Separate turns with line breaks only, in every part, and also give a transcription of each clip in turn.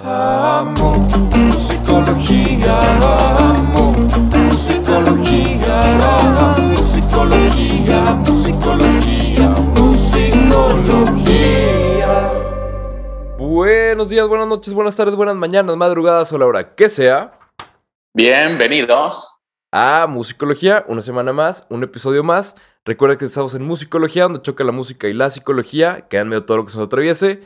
Amo musicología, amo musicología, musicología, musicología, musicología.
Buenos días, buenas noches, buenas tardes, buenas mañanas, madrugadas o la hora que sea.
Bienvenidos.
A Musicología, una semana más, un episodio más. Recuerda que estamos en Musicología, donde choca la música y la psicología. Quedan medio todo lo que se nos atraviese.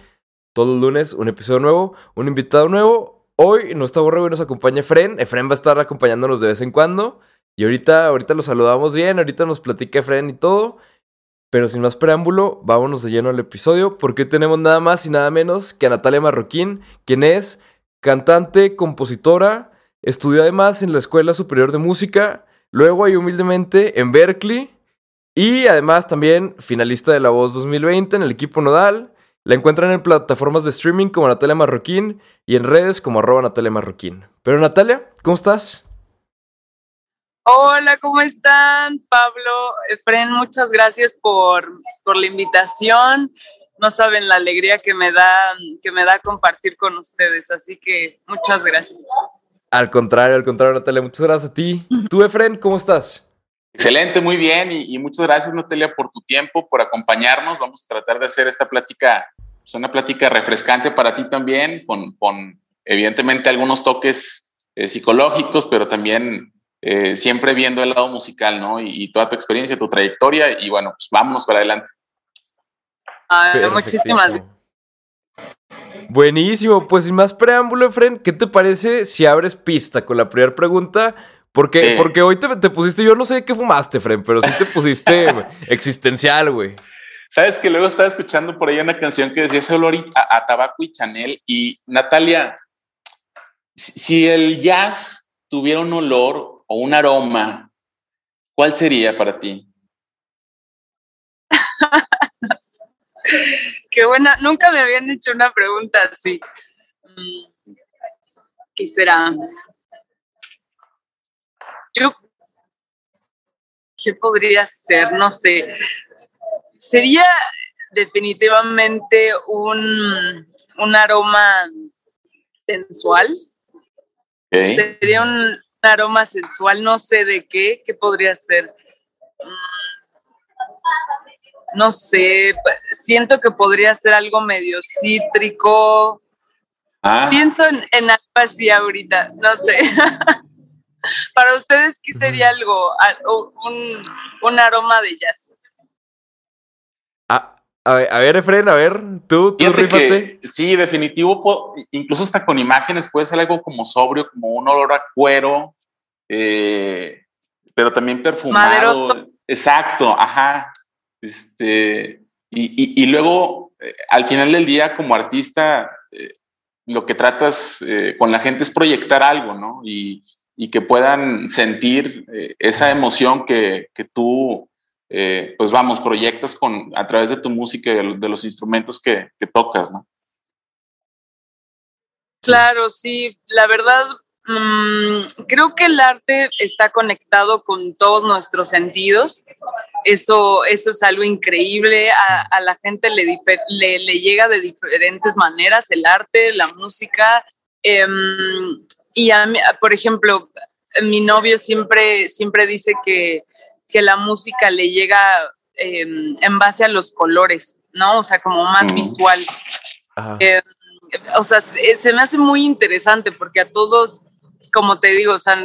Todo el lunes, un episodio nuevo, un invitado nuevo. Hoy no está borrego y nos acompaña Efren. Efren va a estar acompañándonos de vez en cuando. Y ahorita, ahorita lo saludamos bien, ahorita nos platica Efren y todo. Pero sin más preámbulo, vámonos de lleno al episodio, porque hoy tenemos nada más y nada menos que a Natalia Marroquín, quien es cantante, compositora, estudió además en la Escuela Superior de Música, luego ahí humildemente en Berkeley, y además también finalista de La Voz 2020 en el equipo Nodal. La encuentran en plataformas de streaming como Natalia Marroquín y en redes como arroba Natalia Marroquín. Pero Natalia, ¿cómo estás?
Hola, ¿cómo están? Pablo, Efren, muchas gracias por, por la invitación. No saben la alegría que me da que me da compartir con ustedes, así que muchas gracias.
Al contrario, al contrario, Natalia, muchas gracias a ti. Tú, Efren, ¿cómo estás?
Excelente, muy bien. Y, y, muchas gracias, Natalia, por tu tiempo, por acompañarnos. Vamos a tratar de hacer esta plática, pues una plática refrescante para ti también, con, con evidentemente algunos toques eh, psicológicos, pero también eh, siempre viendo el lado musical, ¿no? Y, y, toda tu experiencia, tu trayectoria. Y bueno, pues vámonos para adelante.
Ah, muchísimas gracias.
Buenísimo, pues sin más preámbulo, Efren, ¿qué te parece si abres pista con la primera pregunta? Porque,
Sí.
porque hoy te, te pusiste, yo no sé qué fumaste, Fren, pero sí te pusiste existencial, güey.
Sabes que luego estaba escuchando por ahí una canción que decía ese olor a, a tabaco y Chanel. Y Natalia, si, si el jazz tuviera un olor o un aroma, ¿cuál sería para ti?
Qué buena, nunca me habían hecho una pregunta así. Mm, ¿Qué será? Yo, ¿qué podría ser? No sé. Sería definitivamente un, un aroma sensual. Sería un aroma sensual, no sé de qué, ¿qué podría ser? Mm, No sé, siento que podría ser algo medio cítrico.
Ah,
Pienso en, en algo así ahorita, no sé. Para ustedes, ¿qué sería algo, a- o un, un aroma de jazz?
Ah, a, ver, a ver, Efren, a ver, tú, tú rífate.
que sí, definitivo, incluso hasta con imágenes puede ser algo como sobrio, como un olor a cuero, eh, pero también perfumado.
Maderoso.
Exacto, ajá. Este, y, y- y luego, eh, al final del día, como artista, eh, lo que tratas eh, con la gente es proyectar algo, ¿no? Y, y que puedan sentir eh, esa emoción que, que tú, eh, pues vamos, proyectas con, a través de tu música y de, lo- de los instrumentos que, que tocas, ¿no?
Claro, sí, la verdad, mm, creo que el arte está conectado con todos nuestros sentidos. Eso, eso es algo increíble. A, la gente le, le llega de diferentes maneras el arte, la música. Em, y a mí, por ejemplo, mi novio siempre, siempre dice que, que la música le llega em, en base a los colores, ¿no? O sea, como más
Mm.
visual Eh, o sea, se se me hace muy interesante porque a todos, como te digo, o sea,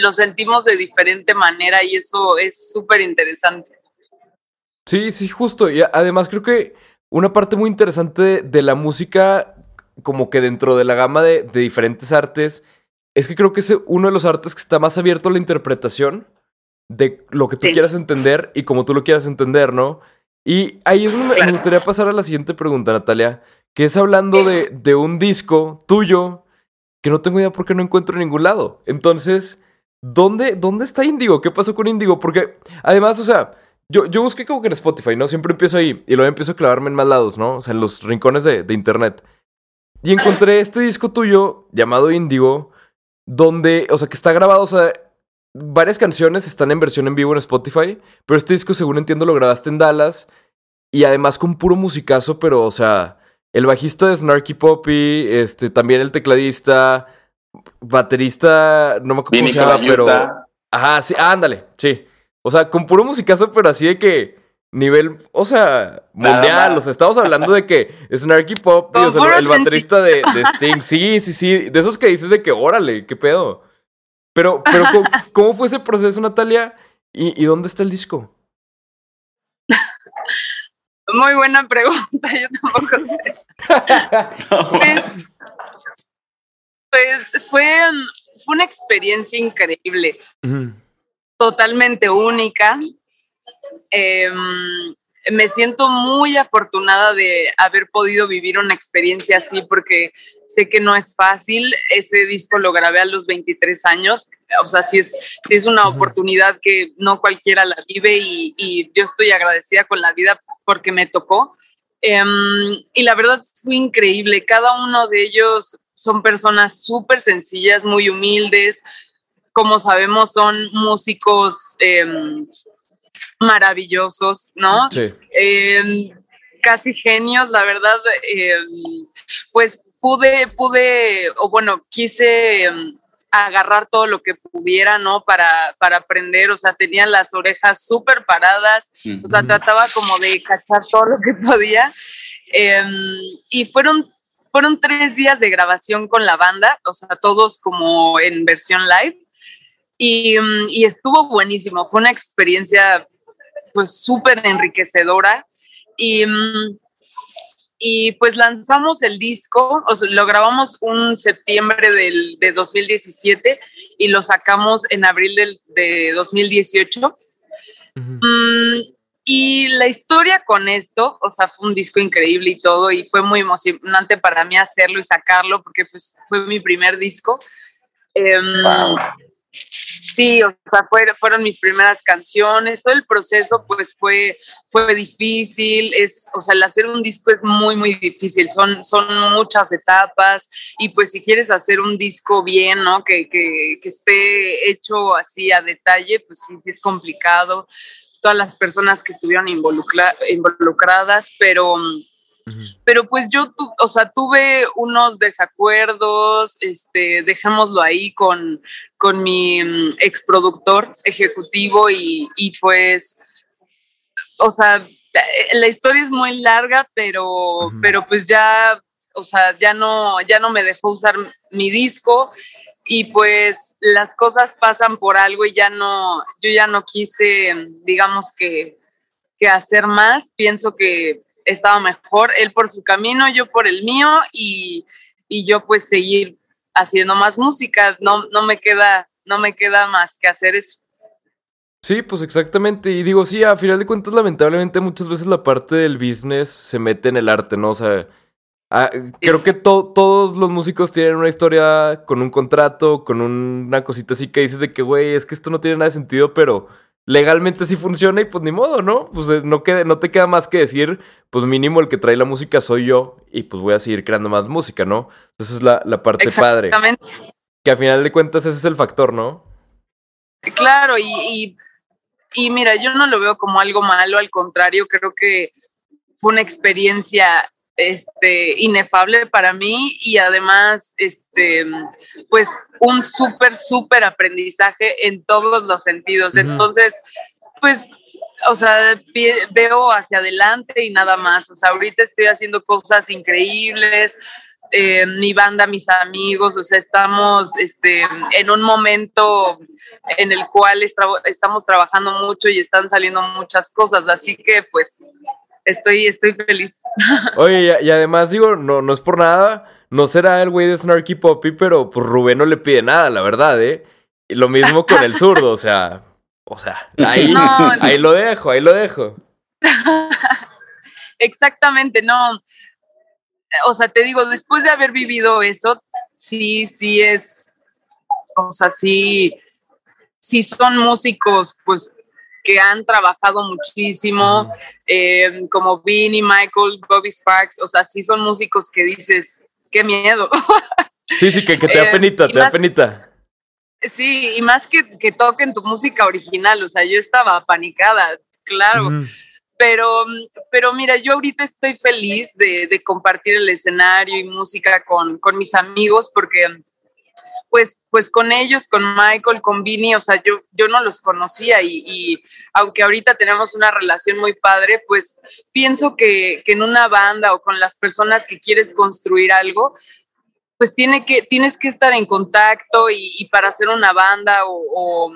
lo sentimos de diferente manera y eso es súper interesante.
Sí, sí, justo. Y a- además creo que una parte muy interesante de, de la música, como que dentro de la gama de, de diferentes artes, es que creo que es uno de los artes que está más abierto a la interpretación de lo que tú
Sí.
quieras entender y como tú lo quieras entender, ¿no? Y ahí es donde me- gustaría pasar a la siguiente pregunta, Natalia, que es hablando de, de un disco tuyo que no tengo idea por qué no encuentro en ningún lado. Entonces, ¿dónde, dónde está Indigo? ¿Qué pasó con Indigo? Porque además, o sea, yo, yo busqué como que en Spotify, ¿no? Siempre empiezo ahí y luego empiezo a clavarme en más lados, ¿no? O sea, en los rincones de, de internet. Y encontré este disco tuyo llamado Indigo, donde, o sea, que está grabado, o sea, varias canciones están en versión en vivo en Spotify, pero este disco, según entiendo, lo grabaste en Dallas y además con puro musicazo, pero, o sea, el bajista de Snarky Poppy, este, también el tecladista, baterista, no me acuerdo cómo se llama, pero. Ajá, sí, ándale, sí. O sea, con puro musicazo, pero así de que nivel, o sea, mundial. O sea, estamos hablando de que Snarky
Con
o sea, el baterista de, de Sting. Sí, sí, sí. De esos que dices de que, órale, qué pedo. Pero, pero, ¿cómo, cómo fue ese proceso, Natalia? ¿Y, y dónde está el disco?
Muy buena pregunta, yo tampoco sé. Pues, pues fue, fue una experiencia increíble, totalmente única. Em, me siento muy afortunada de haber podido vivir una experiencia así porque sé que no es fácil. Ese disco lo grabé a los 23 años. O sea, sí es, sí es una oportunidad que no cualquiera la vive y, y yo estoy agradecida con la vida porque me tocó. Em, y la verdad fue increíble. Cada uno de ellos son personas súper sencillas, muy humildes. Como sabemos, son músicos em, maravillosos, ¿no?
Sí.
eh, casi genios, la verdad, eh, pues pude, pude, o bueno, quise eh, agarrar todo lo que pudiera, ¿no? Para, para aprender, o sea, tenía las orejas súper paradas, o sea, trataba como de cachar todo lo que podía. eh, y fueron, fueron tres días de grabación con la banda, o sea, todos como en versión live. Y, y estuvo buenísimo, fue una experiencia pues súper enriquecedora. Y, mm, y pues lanzamos el disco, o sea, lo grabamos un septiembre del, de 2017 y lo sacamos en abril del, de 2018.
Ujú.
Mm, y la historia con esto, o sea, fue un disco increíble y todo, y fue muy emocionante para mí hacerlo y sacarlo, porque pues fue mi primer disco. Em,
Wow.
Sí, o sea, fue- fueron mis primeras canciones, todo el proceso pues fue, fue difícil, es, o sea, el hacer un disco es muy, muy difícil, son, son muchas etapas y pues si quieres hacer un disco bien, ¿no? Que, que, que esté hecho así a detalle, pues sí, sí es complicado, todas las personas que estuvieron involucra- involucradas, pero... pero pues yo, tu- o sea, tuve unos desacuerdos, este, dejémoslo ahí con, con mi mm, exproductor ejecutivo y, y pues, o sea, eh, la historia es muy larga, pero, pero pues ya, o sea, ya no, ya no me dejó usar mi disco y pues las cosas pasan por algo y ya no, yo ya no quise, digamos que, que hacer más, pienso que estaba mejor, él por su camino, yo por el mío y, y yo pues seguir haciendo más música, no, no me queda, no me queda más que hacer eso.
Sí, pues exactamente. Y digo, sí, a final de cuentas, lamentablemente, muchas veces la parte del business se mete en el arte, ¿no? O sea, ah, creo que to- todos los músicos tienen una historia con un contrato, con una cosita así que dices de que, güey, es que esto no tiene nada de sentido, pero legalmente sí funciona y pues ni modo, ¿no? Pues eh, no, quede- no te queda más que decir, pues mínimo el que trae la música soy yo y pues voy a seguir creando más música, ¿no? Esa es la, la parte padre.
Exactamente.
Que a final de cuentas ese es el factor, ¿no?
Claro, y, y, y mira, yo no lo veo como algo malo, al contrario, creo que fue una experiencia este, inefable para mí y además, este, pues, un súper, súper aprendizaje en todos los sentidos. Entonces, pues, o sea, veo hacia adelante y nada más. O sea, ahorita estoy haciendo cosas increíbles. eh, mi banda, mis amigos, o sea, estamos este, en un momento en el cual estamos trabajando mucho y están saliendo muchas cosas, así que pues estoy, estoy feliz.
Oye, y, además digo, no, no es por nada, no será el güey de Snarky Poppy, pero pues Rubén no le pide nada, la verdad, ¿eh? Y lo mismo con el zurdo, o sea, o sea, ahí,
No, no.
ahí lo dejo, ahí lo dejo.
Exactamente, no. O sea, te digo, después de haber vivido eso, sí, sí es, o sea, sí, sí son músicos, pues, que han trabajado muchísimo, eh, como Vinnie, Michael, Bobby Sparks, o sea, sí son músicos que dices, qué miedo.
Sí, sí, que, que te da
Eh,
penita, te da penita.
Sí, y más que, que toquen tu música original, o sea, yo estaba apanicada, claro. Pero, pero mira, yo ahorita estoy feliz de, de compartir el escenario y música con, con mis amigos porque pues, pues con ellos, con Michael, con Vinny, o sea, yo, yo no los conocía y, y, aunque ahorita tenemos una relación muy padre, pues pienso que, que, en una banda o con las personas que quieres construir algo, pues tiene que, tienes que estar en contacto y, y para hacer una banda o, o,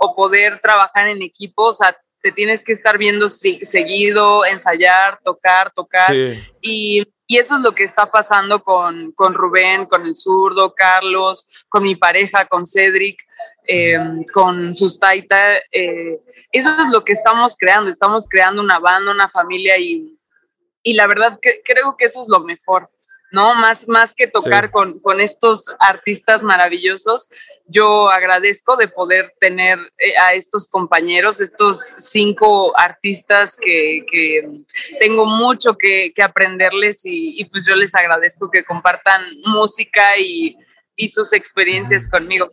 o, poder trabajar en equipo, o sea, te tienes que estar viendo seguido, ensayar, tocar, tocar. Sí. Y y eso es lo que está pasando con, con Rubén, con el zurdo, Carlos, con mi pareja, con Cedric, eh, con Sustaita. Eh, eso es lo que estamos creando. Estamos creando una banda, una familia y, y la verdad creo que eso es lo mejor. ¿No? Más, más que tocar sí. con, con, estos artistas maravillosos, yo agradezco de poder tener eh, a estos compañeros, estos cinco artistas que, que tengo mucho que, que aprenderles y, y, pues yo les agradezco que compartan música y, y sus experiencias conmigo.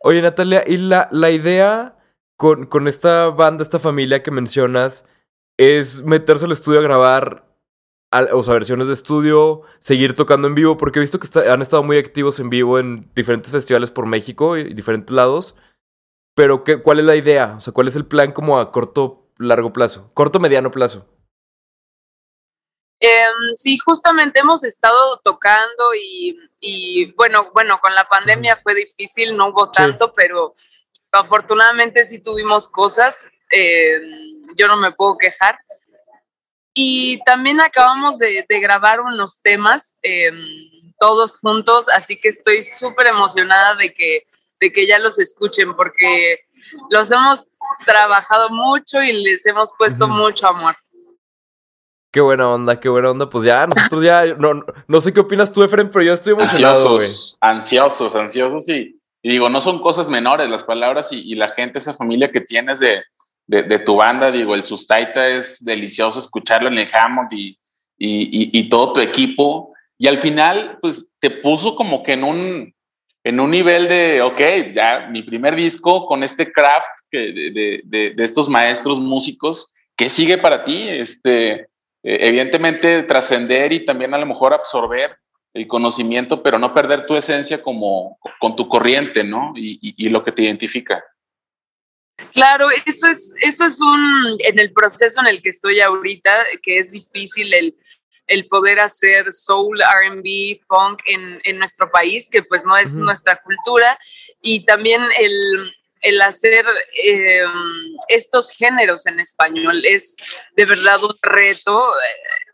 Oye, Natalia, ¿y la, la idea con, con esta banda, esta familia que mencionas, es meterse al estudio a grabar o sea, versiones de estudio, seguir tocando en vivo, porque he visto que está, han estado muy activos en vivo en diferentes festivales por México y diferentes lados. Pero, ¿qué, ¿cuál es la idea? O sea, ¿cuál es el plan como a corto, largo plazo? Corto, mediano plazo.
Eh, sí, justamente hemos estado tocando y, y, bueno, bueno, con la pandemia fue difícil, no hubo tanto, sí. pero afortunadamente sí tuvimos cosas. Eh, yo no me puedo quejar. Y también acabamos de, de grabar unos temas eh, todos juntos, así que estoy súper emocionada de que, de que ya los escuchen porque los hemos trabajado mucho y les hemos puesto uh -huh. mucho amor.
Qué buena onda, qué buena onda. Pues ya, nosotros ya, no, no sé qué opinas tú, Efren, pero yo estoy emocionado.
Ansiosos, wey. ansiosos, ansiosos y, y, digo, no son cosas menores las palabras y, y la gente, esa familia que tienes de, de, tu banda, digo, el Sustaita es delicioso escucharlo en el Hammond y, y, todo tu equipo. Y al final, pues te puso como que en un, en un nivel de, ok, ya mi primer disco con este craft de, de, estos maestros músicos, ¿qué sigue para ti? Este, eh, evidentemente trascender y también a lo mejor absorber el conocimiento, pero no perder tu esencia como con tu corriente, ¿no? Y, y lo que te identifica.
Claro, eso es, eso es un, en el proceso en el que estoy ahorita, que es difícil el, el poder hacer soul, RB, funk en, en, nuestro país, que pues no es uh -huh. nuestra cultura, y también el, el hacer eh, estos géneros en español es de verdad un reto,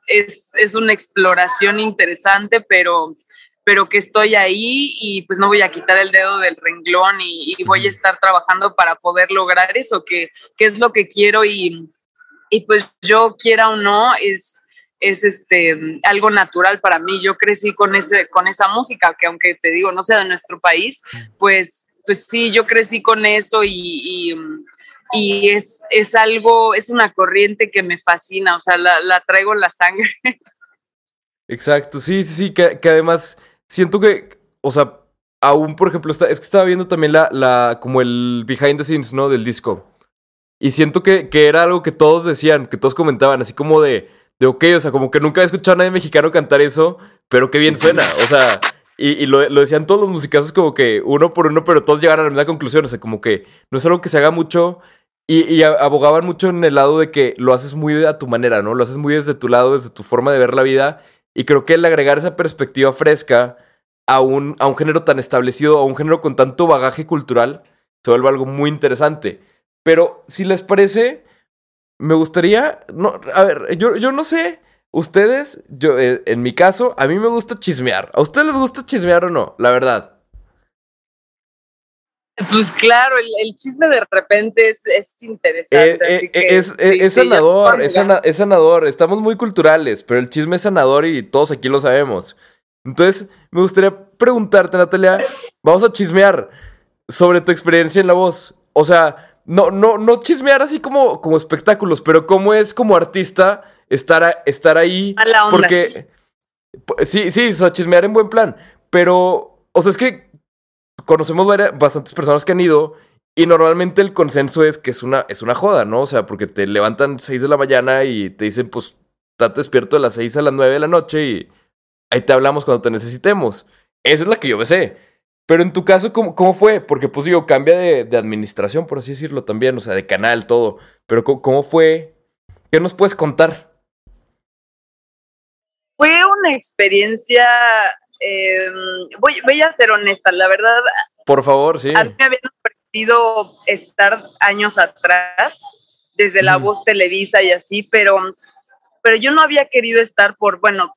es, es una exploración interesante, pero pero que estoy ahí y pues no voy a quitar el dedo del renglón y, y voy a estar trabajando para poder lograr eso, que, que es lo que quiero y, y, pues yo quiera o no, es, es este, algo natural para mí. Yo crecí con, ese, con esa música, que aunque te digo, no sea de nuestro país, pues, pues sí, yo crecí con eso y, y y es, es algo, es una corriente que me fascina, o sea, la, la traigo en la sangre.
Exacto, sí, sí, sí, que, que además siento que, o sea, aún, por ejemplo, está, es que estaba viendo también la, la, como el behind the scenes, ¿no? Del disco. Y siento que, que era algo que todos decían, que todos comentaban, así como de, de, ok, o sea, como que nunca he escuchado a nadie mexicano cantar eso, pero qué bien suena, o sea, y, y lo, lo, decían todos los musicazos como que uno por uno, pero todos llegaron a la misma conclusión, o sea, como que no es algo que se haga mucho, y, y abogaban mucho en el lado de que lo haces muy a tu manera, ¿no? Lo haces muy desde tu lado, desde tu forma de ver la vida, y creo que el agregar esa perspectiva fresca a un, a un género tan establecido, a un género con tanto bagaje cultural, se vuelve algo muy interesante. Pero si les parece, me gustaría. No, a ver, yo, yo no sé. Ustedes, yo, eh, en mi caso, a mí me gusta chismear. ¿A ustedes les gusta chismear o no? La verdad.
Pues claro, el, el, chisme de repente es, es interesante.
Eh, eh, es, sí, es, sí, sanador, es, sana, es sanador. Estamos muy culturales, pero el chisme es sanador y todos aquí lo sabemos. Entonces, me gustaría preguntarte, Natalia, vamos a chismear sobre tu experiencia en la voz. O sea, no, no, no chismear así como, como espectáculos, pero cómo es como artista estar, a, estar ahí.
A la onda.
Porque. Sí, sí, o sea, chismear en buen plan. Pero, o sea, es que conocemos bastantes personas que han ido Y normalmente el consenso es que es una, es una joda, ¿no? O sea, porque te levantan 6 de la mañana y te dicen, pues, estate despierto de las 6 a las 9 de la noche y ahí te hablamos cuando te necesitemos. Esa es la que yo me sé. Pero en tu caso, ¿cómo, cómo fue? Porque, pues digo, cambia de, de, administración, por así decirlo también, o sea, de canal, todo. Pero, ¿cómo, cómo fue? ¿Qué nos puedes contar?
Fue una experiencia, eh, voy, voy, a ser honesta, la verdad.
Por favor, sí.
A mí me habían ofrecido estar años atrás, desde La Voz Televisa y así, pero, pero yo no había querido estar por, bueno,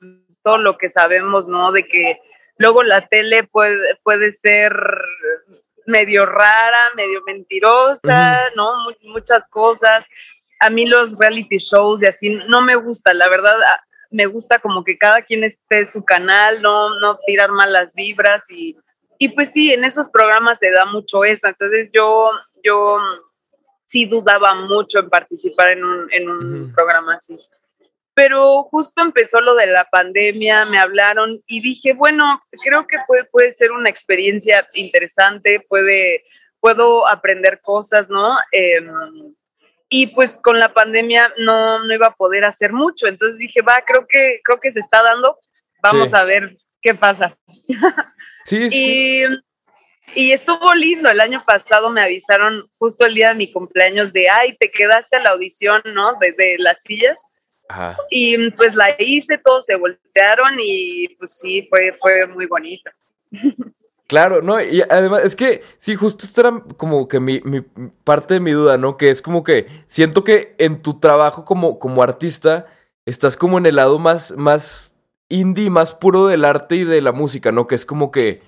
todo lo que sabemos, ¿no? De que luego la tele puede, puede ser medio rara, medio mentirosa, uh -huh. ¿no? Muchas cosas. A mí los reality shows y así no me gusta, la verdad, me gusta como que cada quien esté su canal, no, no tirar malas vibras y, y pues sí, en esos programas se da mucho eso. Entonces yo, yo sí dudaba mucho en participar en un, en un uh -huh. programa así. Pero justo empezó lo de la pandemia, me hablaron y dije, bueno, creo que puede, puede ser una experiencia interesante, puede, puedo aprender cosas, ¿no? Eh, y pues con la pandemia no, no iba a poder hacer mucho. Entonces dije, va, creo que, creo que se está dando, vamos sí. a ver qué pasa.
Sí, sí.
Y, y, estuvo lindo. El año pasado me avisaron justo el día de mi cumpleaños de, ay, te quedaste a la audición, ¿no? Desde de las sillas. Ajá. Y pues la hice, todos se voltearon y pues sí, fue, fue muy bonito.
Claro, no, y además es que sí, justo esta era como que mi, mi, parte de mi duda, ¿no? Que es como que siento que en tu trabajo como, como artista estás como en el lado más, más indie, más puro del arte y de la música, ¿no? Que es como que,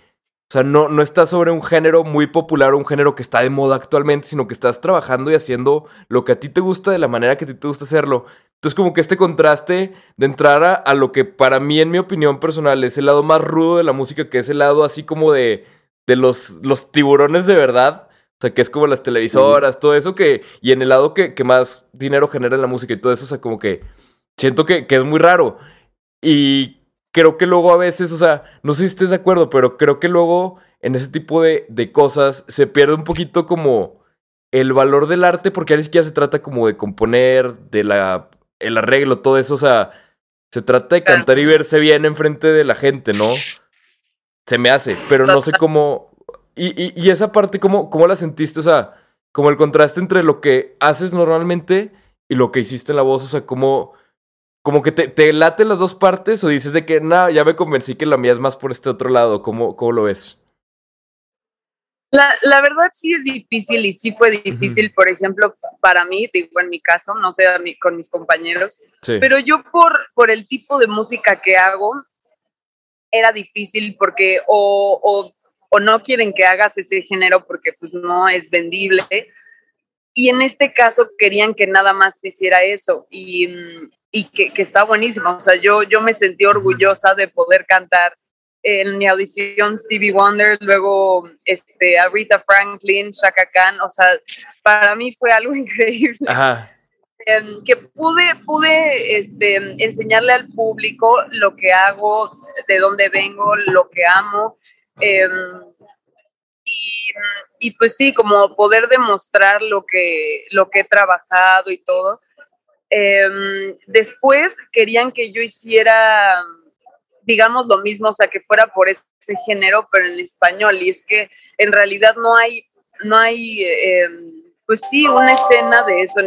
o sea, no, no estás sobre un género muy popular o un género que está de moda actualmente, sino que estás trabajando y haciendo lo que a ti te gusta de la manera que a ti te gusta hacerlo. Entonces, como que este contraste de entrar a, a, lo que para mí, en mi opinión personal, es el lado más rudo de la música, que es el lado así como de, de los, los tiburones de verdad. O sea, que es como las televisoras, todo eso que... Y en el lado que, que, más dinero genera en la música y todo eso, o sea, como que siento que, que es muy raro. Y creo que luego a veces, o sea, no sé si estés de acuerdo, pero creo que luego en ese tipo de, de cosas se pierde un poquito como el valor del arte, porque a veces ya se trata como de componer, de la el arreglo, todo eso, o sea, se trata de cantar y verse bien enfrente de la gente, ¿no? Se me hace, pero no sé cómo... Y, y, y esa parte, ¿cómo, ¿cómo la sentiste? O sea, como el contraste entre lo que haces normalmente y lo que hiciste en la voz, o sea, como... Como que te, te laten las dos partes o dices de que, nada, ya me convencí que la mía es más por este otro lado. ¿Cómo, cómo lo ves?
La, la, verdad sí es difícil y sí fue difícil, uh -huh. por ejemplo, para mí, digo en mi caso, no sé, mí, con mis compañeros, sí. pero yo por, por el tipo de música que hago, era difícil porque o, o, o, no quieren que hagas ese género porque pues no es vendible. Y en este caso querían que nada más hiciera eso y, y que, que está buenísimo. O sea, yo, yo me sentí orgullosa de poder cantar en mi audición Stevie Wonder, luego este, Aretha Franklin, Shaka Khan, o sea, para mí fue algo increíble.
Ajá.
Eh, que pude, pude este, enseñarle al público lo que hago, de dónde vengo, lo que amo. Eh, y, y, pues sí, como poder demostrar lo que, lo que he trabajado y todo. Eh, después querían que yo hiciera digamos lo mismo, o sea, que fuera por ese género, pero en español. Y es que en realidad no hay, no hay, eh, pues sí, una escena de eso.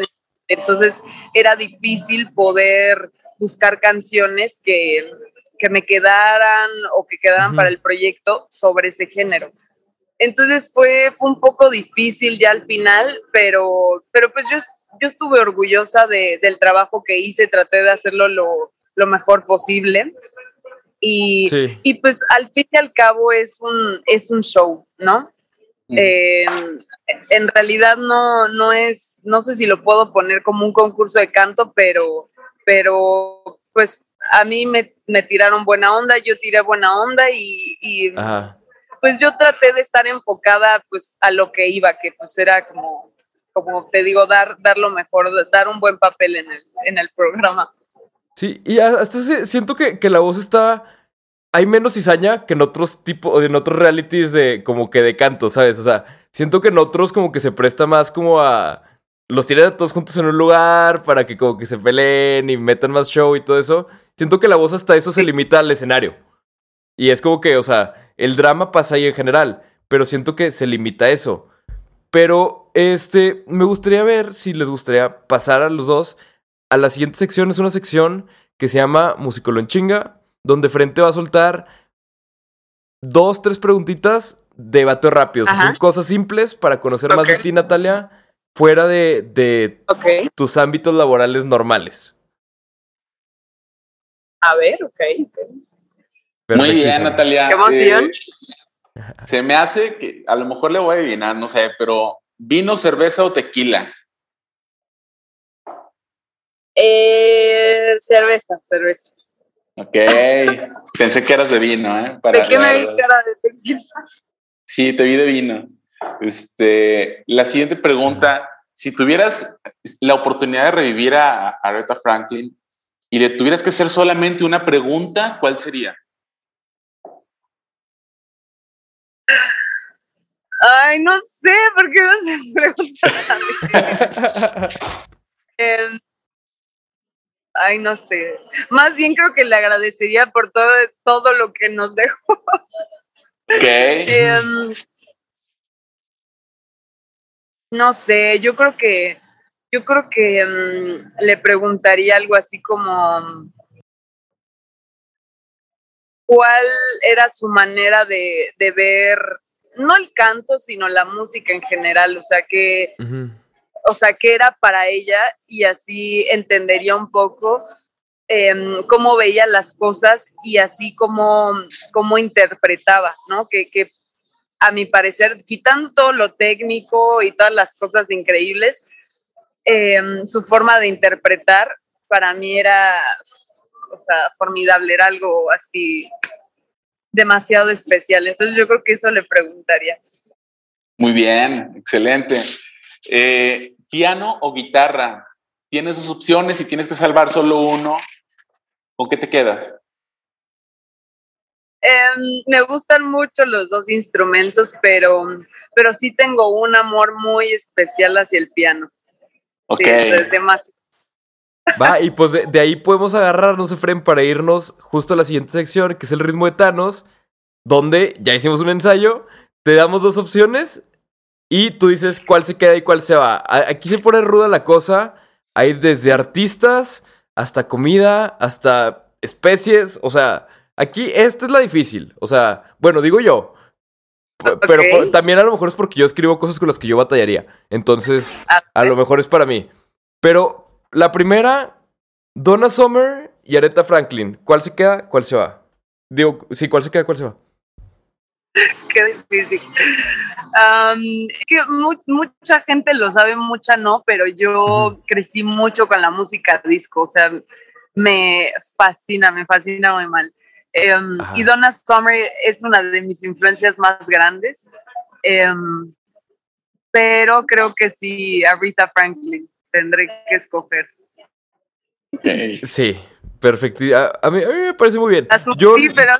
Entonces era difícil poder buscar canciones que, que me quedaran o que quedaran uh -huh. para el proyecto sobre ese género. Entonces fue, fue un poco difícil ya al final, pero, pero pues yo, yo estuve orgullosa de, del trabajo que hice, traté de hacerlo lo, lo mejor posible. Y, sí. y, pues al fin y al cabo es un, es un show, ¿no? Mm. Eh, en realidad no, no es, no sé si lo puedo poner como un concurso de canto, pero, pero pues a mí me, me tiraron buena onda, yo tiré buena onda y, y pues yo traté de estar enfocada pues a lo que iba, que pues era como, como te digo, dar, dar lo mejor, dar un buen papel en el, en el programa.
Sí, y hasta siento que, que la voz está hay menos cizaña que en otros tipos, en otros realities de como que de canto, ¿sabes? O sea, siento que en otros como que se presta más como a los tiran a todos juntos en un lugar para que como que se peleen y metan más show y todo eso. Siento que la voz hasta eso se limita al escenario. Y es como que, o sea, el drama pasa ahí en general, pero siento que se limita a eso. Pero, este, me gustaría ver si les gustaría pasar a los dos a la siguiente sección. Es una sección que se llama Musicolo en chinga, donde frente va a soltar dos, tres preguntitas de debate rápido. O sea,
Ajá.
son cosas simples para conocer más de ti, Natalia, fuera de, de tus ámbitos laborales normales.
A ver, ok. ok.
Muy bien. Natalia.
Qué emoción.
Eh, se me hace que a lo mejor le voy a adivinar, no sé, pero vino, cerveza o tequila.
Eh, cerveza, cerveza.
Ok. Pensé que eras de vino, ¿eh? Para-
¿De qué me vi cara de tequila?
Sí, te vi de vino. Este, la siguiente pregunta, si tuvieras la oportunidad de revivir a, a Aretha Franklin y le tuvieras que hacer solamente una pregunta, ¿cuál sería?
Ay, no sé, ¿por qué no se preguntan Eh, ay, no sé. Más bien creo que le agradecería por todo, todo lo que nos dejó.
Ok.
Em, no sé, yo creo que yo creo que em, le preguntaría algo así como cuál era su manera de, de ver no el canto, sino la música en general, o sea que o sea, qué era para ella y así entendería un poco em, cómo veía las cosas y así cómo, cómo interpretaba, ¿no? Que, que a mi parecer, quitando todo lo técnico y todas las cosas increíbles, em, su forma de interpretar para mí era, o sea, formidable, era algo así demasiado especial. Entonces yo creo que eso le preguntaría.
Muy bien, excelente. Eh, ¿Piano o guitarra? Tienes dos opciones y tienes que salvar solo uno. ¿Con qué te quedas?
Em, me gustan mucho los dos instrumentos, pero, pero sí tengo un amor muy especial hacia el piano.
Ok.
Sí, es demasiado.
Va, y pues de, de ahí podemos agarrarnos, Efren, para irnos justo a la siguiente sección, que es el ritmo de Thanos, donde ya hicimos un ensayo, te damos dos opciones y tú dices cuál se queda y cuál se va. A- Aquí se pone ruda la cosa, hay desde artistas hasta comida, hasta especies, o sea, aquí esta es la difícil, o sea, bueno, digo yo. Pero también a lo mejor es porque yo escribo cosas con las que yo batallaría. Entonces,
Ah,
a lo mejor es para mí. Pero la primera, Donna Summer y Aretha Franklin. ¿Cuál se queda? ¿Cuál se va? Digo, sí, ¿cuál se queda? ¿Cuál se va?
Qué difícil. Que mu- mucha gente lo sabe, mucha no, pero yo crecí mucho con la música disco, o sea, me fascina, me fascina muy mal. Em, y Donna Summer es una de mis influencias más grandes, em, pero creo que sí, Aretha Franklin tendré que escoger.
Sí, perfecto. A, a mí, a mí me parece muy bien. Yo,
pero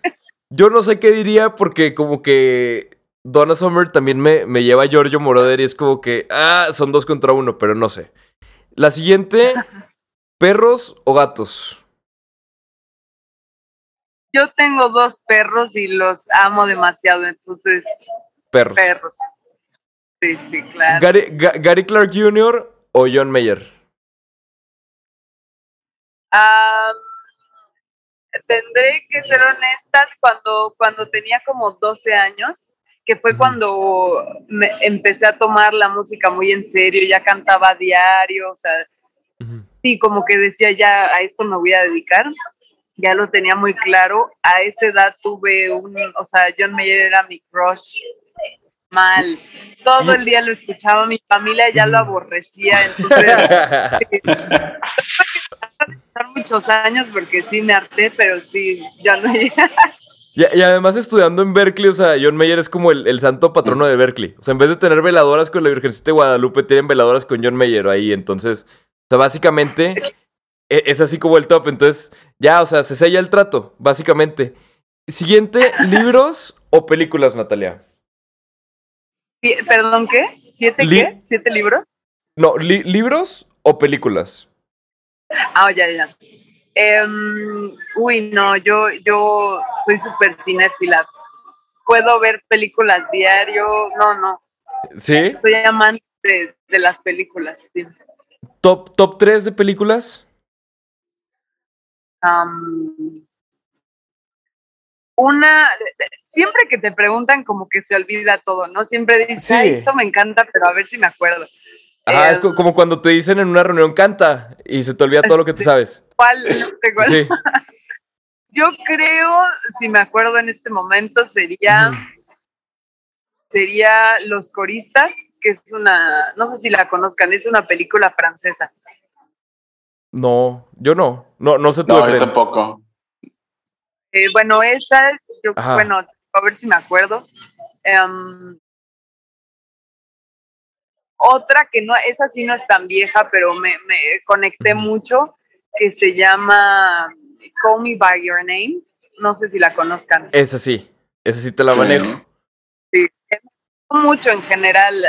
yo no sé qué diría porque como que Donna Summer también me, me lleva a Giorgio Moroder y es como que, ah, son dos contra uno, pero no sé. La siguiente, perros o gatos.
yo tengo dos perros y los amo demasiado, entonces
Perros.
perros. Sí, sí, claro.
Gary, Ga- Gary Clark Jr. o John Mayer.
Tendré que ser honesta, cuando, cuando tenía como 12 años, que fue cuando me empecé a tomar la música muy en serio, ya cantaba a diario, o sea, sí, como que decía, ya a esto me voy a dedicar, ya lo tenía muy claro, a esa edad tuve un, o sea, John Mayer era mi crush mal, todo el día lo escuchaba, mi familia ya lo aborrecía, entonces pasar muchos años porque sí me harté, pero sí, ya no
Y, y además estudiando en Berkeley, o sea, John Mayer es como el, el santo patrono de Berkeley. O sea, en vez de tener veladoras con la Virgencita de Guadalupe, tienen veladoras con John Mayer ahí. Entonces, o sea, básicamente e- es así como el top. Entonces, ya, o sea, se sella el trato, básicamente. Siguiente, ¿libros o películas, Natalia?
Perdón, ¿qué? ¿Siete
Li-
qué? ¿Siete libros?
No, li- ¿libros o películas?
Ah, ya, ya. Em, uy, no, yo, yo soy súper cinéfila. Puedo ver películas diario. No, no.
¿Sí?
Soy amante de, de las películas. sí.
¿Top, top 3 de películas?
Am, una, siempre que te preguntan como que se olvida todo, ¿no? Siempre dices,
Sí.
"Ay, esto me encanta, pero a ver si me acuerdo.
Ah, es co- como cuando te dicen en una reunión canta y se te olvida todo lo que te
Sí.
sabes.
¿Cuál? No te acuerdas.
Sí.
Yo creo, si me acuerdo en este momento, sería, sería Los Coristas, que es una, no sé si la conozcan, es una película francesa.
No, yo no. No, no sé tú,
No, yo tampoco.
Eh, bueno, esa, yo,
Ajá.
bueno, a ver si me acuerdo. Em, otra que no, esa sí no es tan vieja, pero me, me conecté mucho, que se llama Call Me By Your Name. No sé si la conozcan.
Esa sí. Esa sí te la
Sí.
manejo.
mucho en general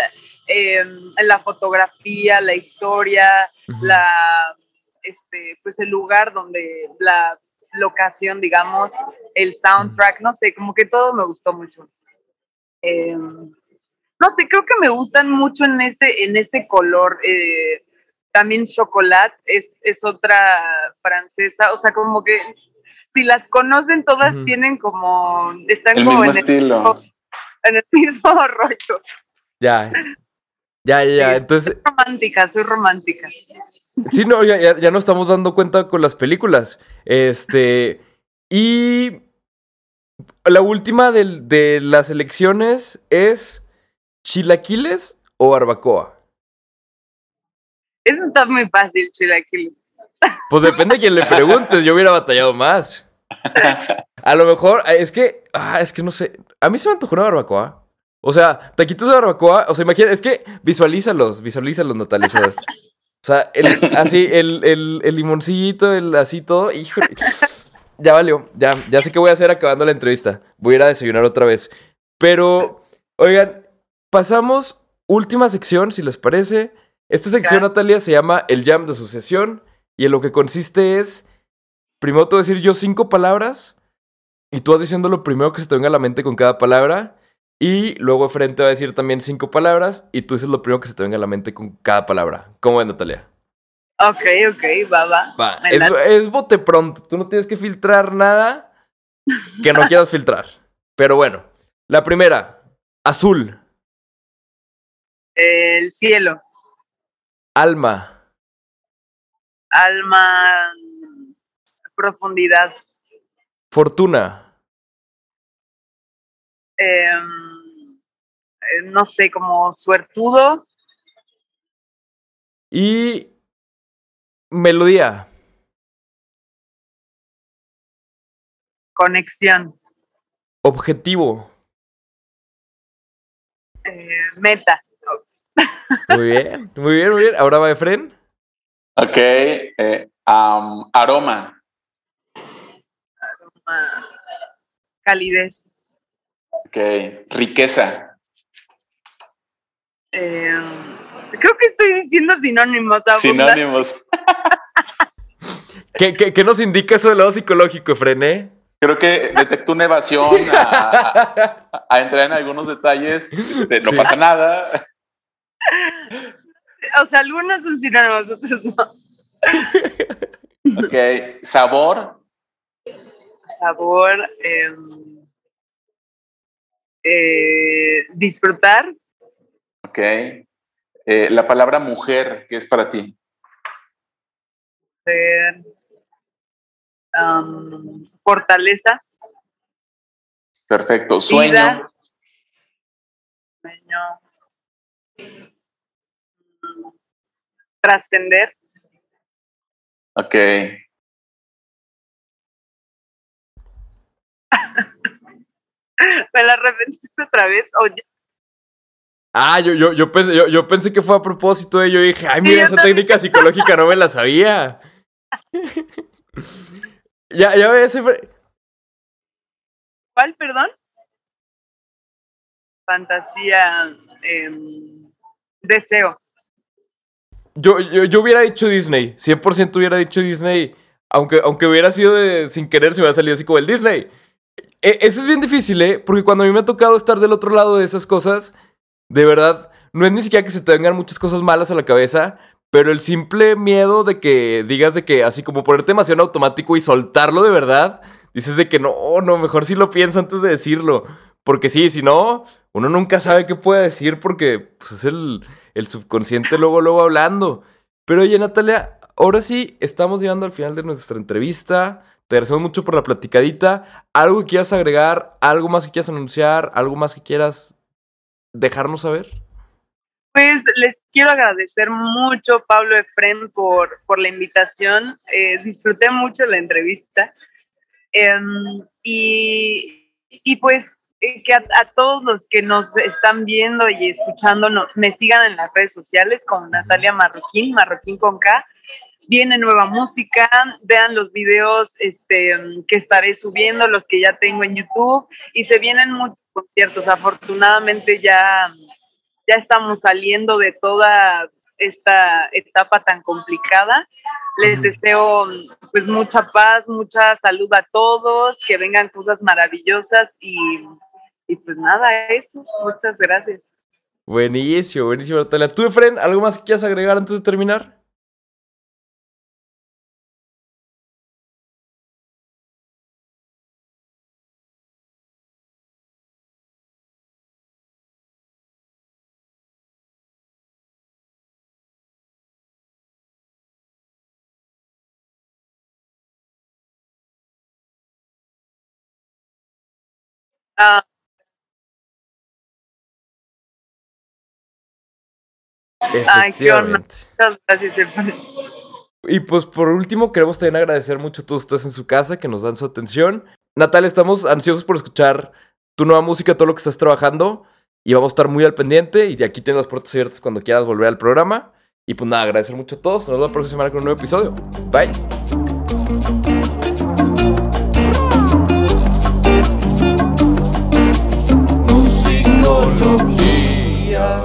eh, la fotografía, la historia, la este pues el lugar donde la locación, digamos, el soundtrack, no sé, como que todo me gustó mucho. Eh, no sé, creo que me gustan mucho en ese, en ese color. eh, también Chocolat es, es otra francesa, o sea, como que si las conocen todas tienen como, están
El
como
mismo
en el,
estilo.
en el mismo rollo.
Ya. Ya, ya.
Sí.
Entonces,
romántica, soy romántica.
Sí, no, ya, ya, ya nos estamos dando cuenta con las películas. Este. Y. La última del- de, las elecciones es. ¿Chilaquiles o barbacoa?
Eso está muy fácil, chilaquiles.
Pues depende de quién le preguntes. Yo hubiera batallado más. A lo mejor, ah, es que, ah, es que no sé. A mí se me antojó una barbacoa. O sea, taquitos de barbacoa. O sea, imagina, es que visualízalos, visualízalos, Natalia. O sea, el, así, el, el, el limoncito, el así todo. Híjole. Ya valió. Ya, ya sé qué voy a hacer acabando la entrevista. Voy a ir a desayunar otra vez. Pero, oigan, pasamos última sección, si les parece. Esta sección,
Claro.
Natalia, se llama el jam de sucesión. Y en lo que consiste es. Primero te voy a decir yo cinco palabras. Y tú vas diciendo lo primero que se te venga a la mente con cada palabra. Y luego frente va a decir también cinco palabras. Y tú dices lo primero que se te venga a la mente con cada palabra. ¿Cómo es, Natalia?
Ok, ok, va, va.
Va, es, bote pronto. Tú no tienes que filtrar nada que no quieras filtrar. Pero bueno, la primera, azul,
El cielo,
alma,
alma, profundidad,
fortuna,
eh, no sé, como suertudo,
y melodía,
conexión,
objetivo.
eh, meta,
Muy bien, muy bien, muy bien. Ahora va Efren.
Ok. eh, am, aroma.
ah, calidez,
Ok. Riqueza.
em, creo que estoy diciendo sinónimos. abundante.
Sinónimos.
¿Qué, qué, qué nos indica eso del lado psicológico, Efren, eh?
Creo que detectó una evasión a, a- a entrar en algunos detalles. de no
Sí.
pasa nada.
O sea, algunos son sinónimos, otros no.
Ok. Sabor.
Sabor, em, eh, disfrutar,
Ok. Eh, la palabra mujer, ¿qué es para ti?
am, fortaleza,
Perfecto. Sueño.
Vida. sueño, trascender,
Ok.
¿Me la repetiste otra vez? O ya-
Ah, yo, yo, yo, pensé, yo, yo pensé que fue a propósito. eh. Yo dije, ay, mira, esa
también.
técnica psicológica no me la sabía. ya, ya Efren.
¿Cuál, perdón? Fantasía, em, deseo.
Yo, yo, yo hubiera dicho Disney. 100% hubiera dicho Disney. Aunque, aunque hubiera sido de, sin querer, se hubiera salido así como el Disney. E- eso es bien difícil, ¿eh? Porque cuando a mí me ha tocado estar del otro lado de esas cosas, de verdad, no es ni siquiera que se te vengan muchas cosas malas a la cabeza, pero el simple miedo de que digas de que así como ponerte demasiado automático y soltarlo de verdad, dices de que no, no, mejor sí lo pienso antes de decirlo. Porque sí, si no, uno nunca sabe qué puede decir porque pues, es el, el subconsciente luego, luego hablando. Pero oye, Natalia, ahora sí estamos llegando al final de nuestra entrevista. Te agradecemos mucho por la platicadita. ¿Algo que quieras agregar? ¿Algo más que quieras anunciar? ¿Algo más que quieras dejarnos saber?
Pues les quiero agradecer mucho, Pablo Efren, por, por la invitación. Eh, disfruté mucho la entrevista. Em, y, y pues eh, que a, a todos los que nos están viendo y escuchando no- me sigan en las redes sociales como Natalia Marroquín, Marroquín con K. Viene nueva música, vean los videos este, que estaré subiendo, los que ya tengo en YouTube, y se vienen muchos conciertos. Afortunadamente ya, ya estamos saliendo de toda esta etapa tan complicada. Les deseo pues mucha paz, mucha salud a todos, que vengan cosas maravillosas y, y pues nada, eso. Muchas gracias.
Buenísimo, buenísimo, Natalia. ¿Tú, Efren, algo más que quieras agregar antes de terminar?
Ay.
Efectivamente.
muchas gracias, Efraín.
Y pues por último, queremos también agradecer mucho a todos ustedes en su casa que nos dan su atención. Natalia, estamos ansiosos por escuchar tu nueva música, todo lo que estás trabajando. Y vamos a estar muy al pendiente. Y de aquí tienes las puertas abiertas cuando quieras volver al programa. Y pues nada, agradecer mucho a todos. Nos vemos la próxima semana con un nuevo episodio. Bye.
Musicología.